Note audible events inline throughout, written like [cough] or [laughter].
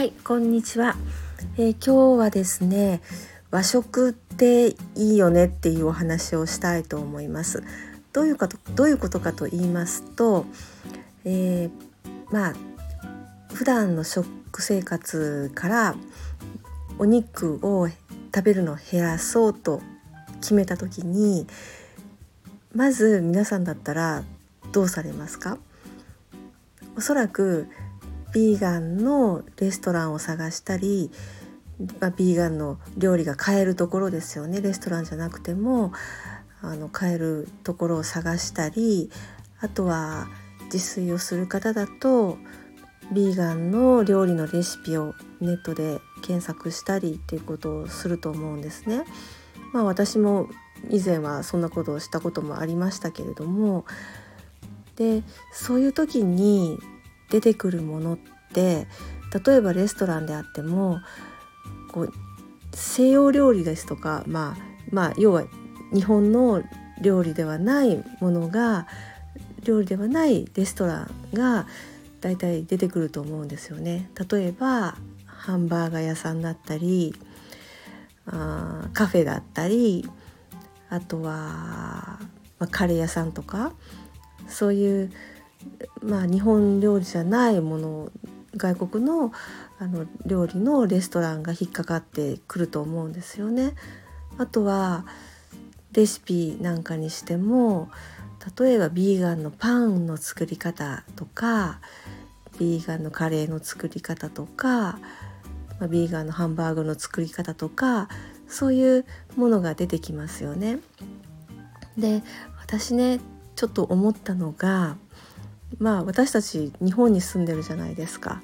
はいこんにちは、えー、今日はですね和食っていいよねっていうお話をしたいと思います。どういうかとどういうことかと言いますと、えー、まあ普段の食生活からお肉を食べるのを減らそうと決めた時にまず皆さんだったらどうされますか？おそらくビーガンのレストランを探したり、まあ、ビーガンの料理が買えるところですよねレストランじゃなくてもあの買えるところを探したりあとは自炊をする方だとビーガンの料理のレシピをネットで検索したりっていうことをすると思うんですね。まあ、私も以前はそんなことをしたこともありましたけれどもでそういう時に出てくるものって例えばレストランであってもこう西洋料理ですとか、まあ、まあ要は日本の料理ではないものが料理ではないレストランが大体出てくると思うんですよね。例えばハンバーガー屋さんだったりあカフェだったりあとは、まあ、カレー屋さんとかそういうまあ、日本料理じゃないもの外国のあの料理のレストランが引っかかってくると思うんですよね。あとはレシピなんかにしても例えばビーガンのパンの作り方とかビーガンのカレーの作り方とか、まあ、ビーガンのハンバーグの作り方とかそういうものが出てきますよね。で私ねちょっと思ったのがまあ私たち日本に住んでるじゃないですか。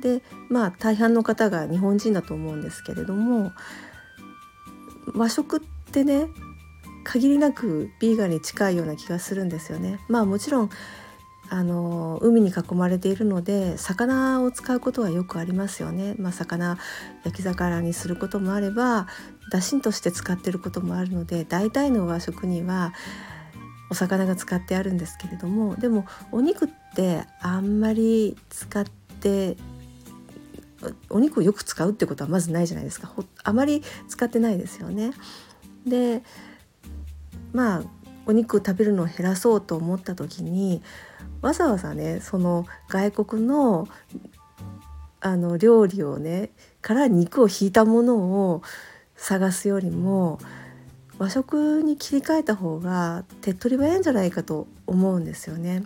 でまあ大半の方が日本人だと思うんですけれども和食ってね限りなくビーガンに近いような気がするんですよね。まあもちろんあの海に囲まれているので魚を使うことはよくありますよね。まあ、魚焼き魚にすることもあればだしとして使ってることもあるので大体の和食にはお魚が使ってあるんですけれどもでもお肉ってあんまり使ってお肉をよく使うってことはまずないじゃないですかあまり使ってないですよね。でまあお肉を食べるのを減らそうと思った時にわざわざねその外国のあの料理をねから肉を引いたものを探すよりも和食に切り替えた方が手っ取り早いんじゃないかと思うんですよね。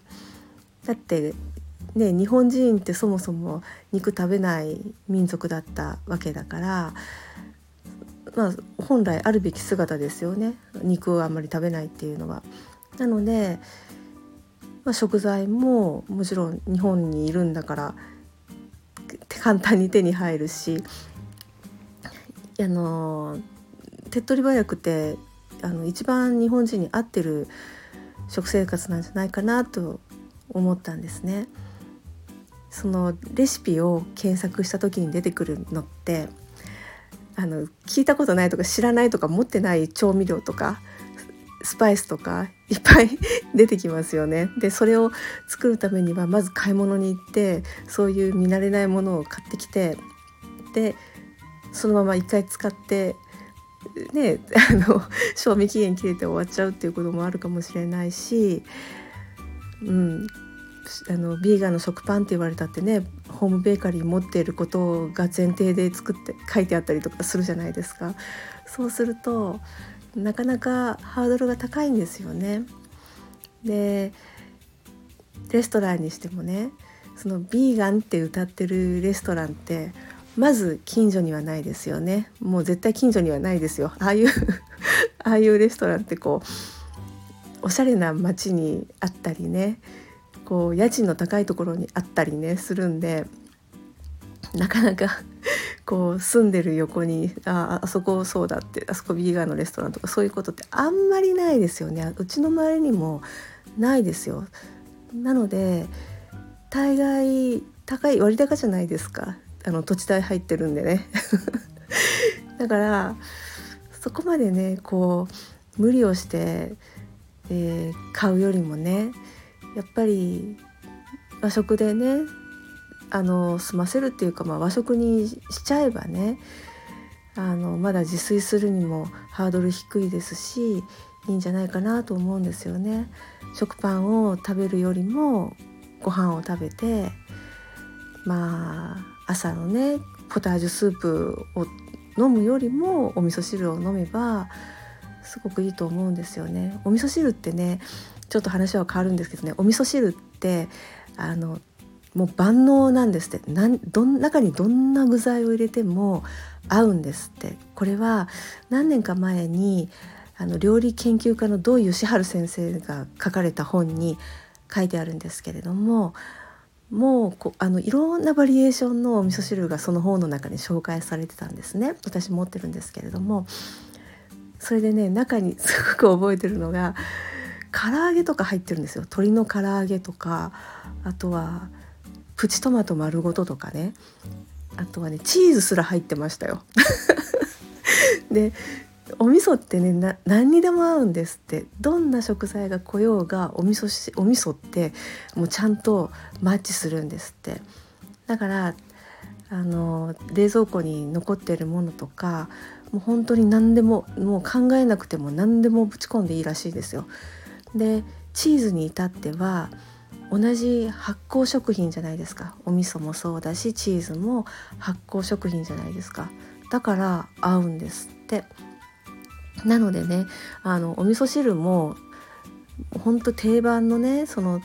だってね日本人ってそもそも肉食べない民族だったわけだからまあ本来あるべき姿ですよね肉をあんまり食べないっていうのは。なので、まあ、食材ももちろん日本にいるんだから簡単に手に入るしあの手っ取り早くてあの一番日本人に合ってる食生活なんじゃないかなと思ったんですね。そのレシピを検索した時に出てくるのってあの聞いたことないとか知らないとか持ってない調味料とかスパイスとかいっぱい出てきますよね。でそれを作るためにはまず買い物に行ってそういう見慣れないものを買ってきてでそのまま一回使ってねあの [laughs] 賞味期限切れて終わっちゃうっていうこともあるかもしれないし、うん、あのビーガンの食パンって言われたってねホームベーカリー持っていることが前提で作って書いてあったりとかするじゃないですか。そうするとなかなかハードルが高いんですよね。でレストランにしてもねそのビーガンって歌ってるレストランってまず近所にはないですよね。もう絶対近所にはないですよ。ああいう [laughs] ああいうレストランってこうおしゃれな街にあったりねこう家賃の高いところにあったりねするんでなかなか [laughs] こう住んでる横にああそこそうだってあそこビーガンのレストランとかそういうことってあんまりないですよね。うちの周りにもないですよ。なので大概高い割高じゃないですか。あの土地代入ってるんでね [laughs] だからそこまでねこう無理をして、えー、買うよりもねやっぱり和食でねあの済ませるっていうか、まあ、和食にしちゃえばねあのまだ自炊するにもハードル低いですしいいんじゃないかなと思うんですよね。食パンを食べるよりもご飯を食べてまあ朝のねポタージュスープを飲むよりもお味噌汁を飲めばすごくいいと思うんですよね。お味噌汁ってねちょっと話は変わるんですけどねお味噌汁ってあのもう万能なんですってなんど中にどんな具材を入れても合うんですってこれは何年か前にあの料理研究家の土井善晴先生が書かれた本に書いてあるんですけれどももうこあのいろんなバリエーションのお味噌汁がその本の中に紹介されてたんですね。私持ってるんですけれども。それでね中に [laughs] すごく覚えてるのが唐揚げとか入ってるんですよ。鶏の唐揚げとかあとはプチトマト丸ごととかね。あとはねチーズすら入ってましたよ。[laughs] でお味噌ってね何にでも合うんですって。どんな食材が来ようがお味噌しお味噌ってもうちゃんとマッチするんですって。だからあの冷蔵庫に残ってるものとかもう本当に何でももう考えなくても何でもぶち込んでいいらしいですよ。でチーズに至っては同じ発酵食品じゃないですか。お味噌もそうだしチーズも発酵食品じゃないですか。だから合うんですって。なのでねあのお味噌汁もほんと定番のねその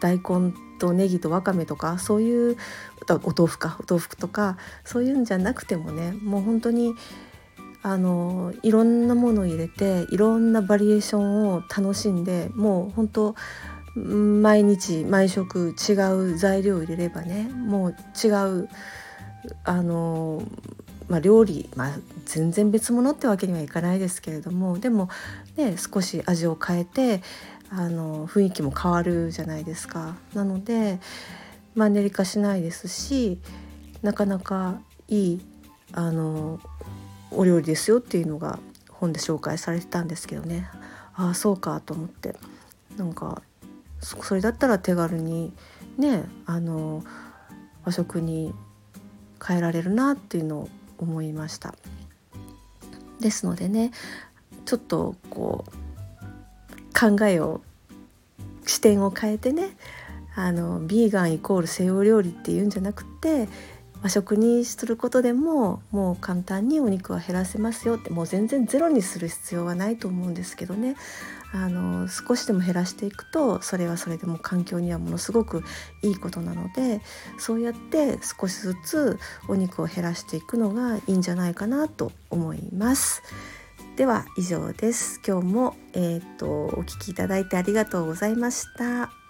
大根とネギとわかめとかそういうお豆腐かお豆腐とかそういうんじゃなくてもねもう本当にあのいろんなものを入れていろんなバリエーションを楽しんでもう本当毎日毎食違う材料を入れればねもう違うあのまあ、料理、まあ、全然別物ってわけにはいかないですけれどもでも、ね、少し味を変えてあの雰囲気も変わるじゃないですか。なのでマンネリ化しないですしなかなかいいあのお料理ですよっていうのが本で紹介されてたんですけどねああそうかと思ってなんかそれだったら手軽にねあの和食に変えられるなっていうのを思いました。ですのでねちょっとこう考えを視点を変えてねあのビーガンイコール西洋料理っていうんじゃなくて和食にすることでももう簡単にお肉は減らせますよってもう全然ゼロにする必要はないと思うんですけどねあの少しでも減らしていくとそれはそれでも環境にはものすごくいいことなのでそうやって少しずつお肉を減らしていくのがいいんじゃないかなと思います。では以上です。今日も、えーと、お聞きいただいてありがとうございました。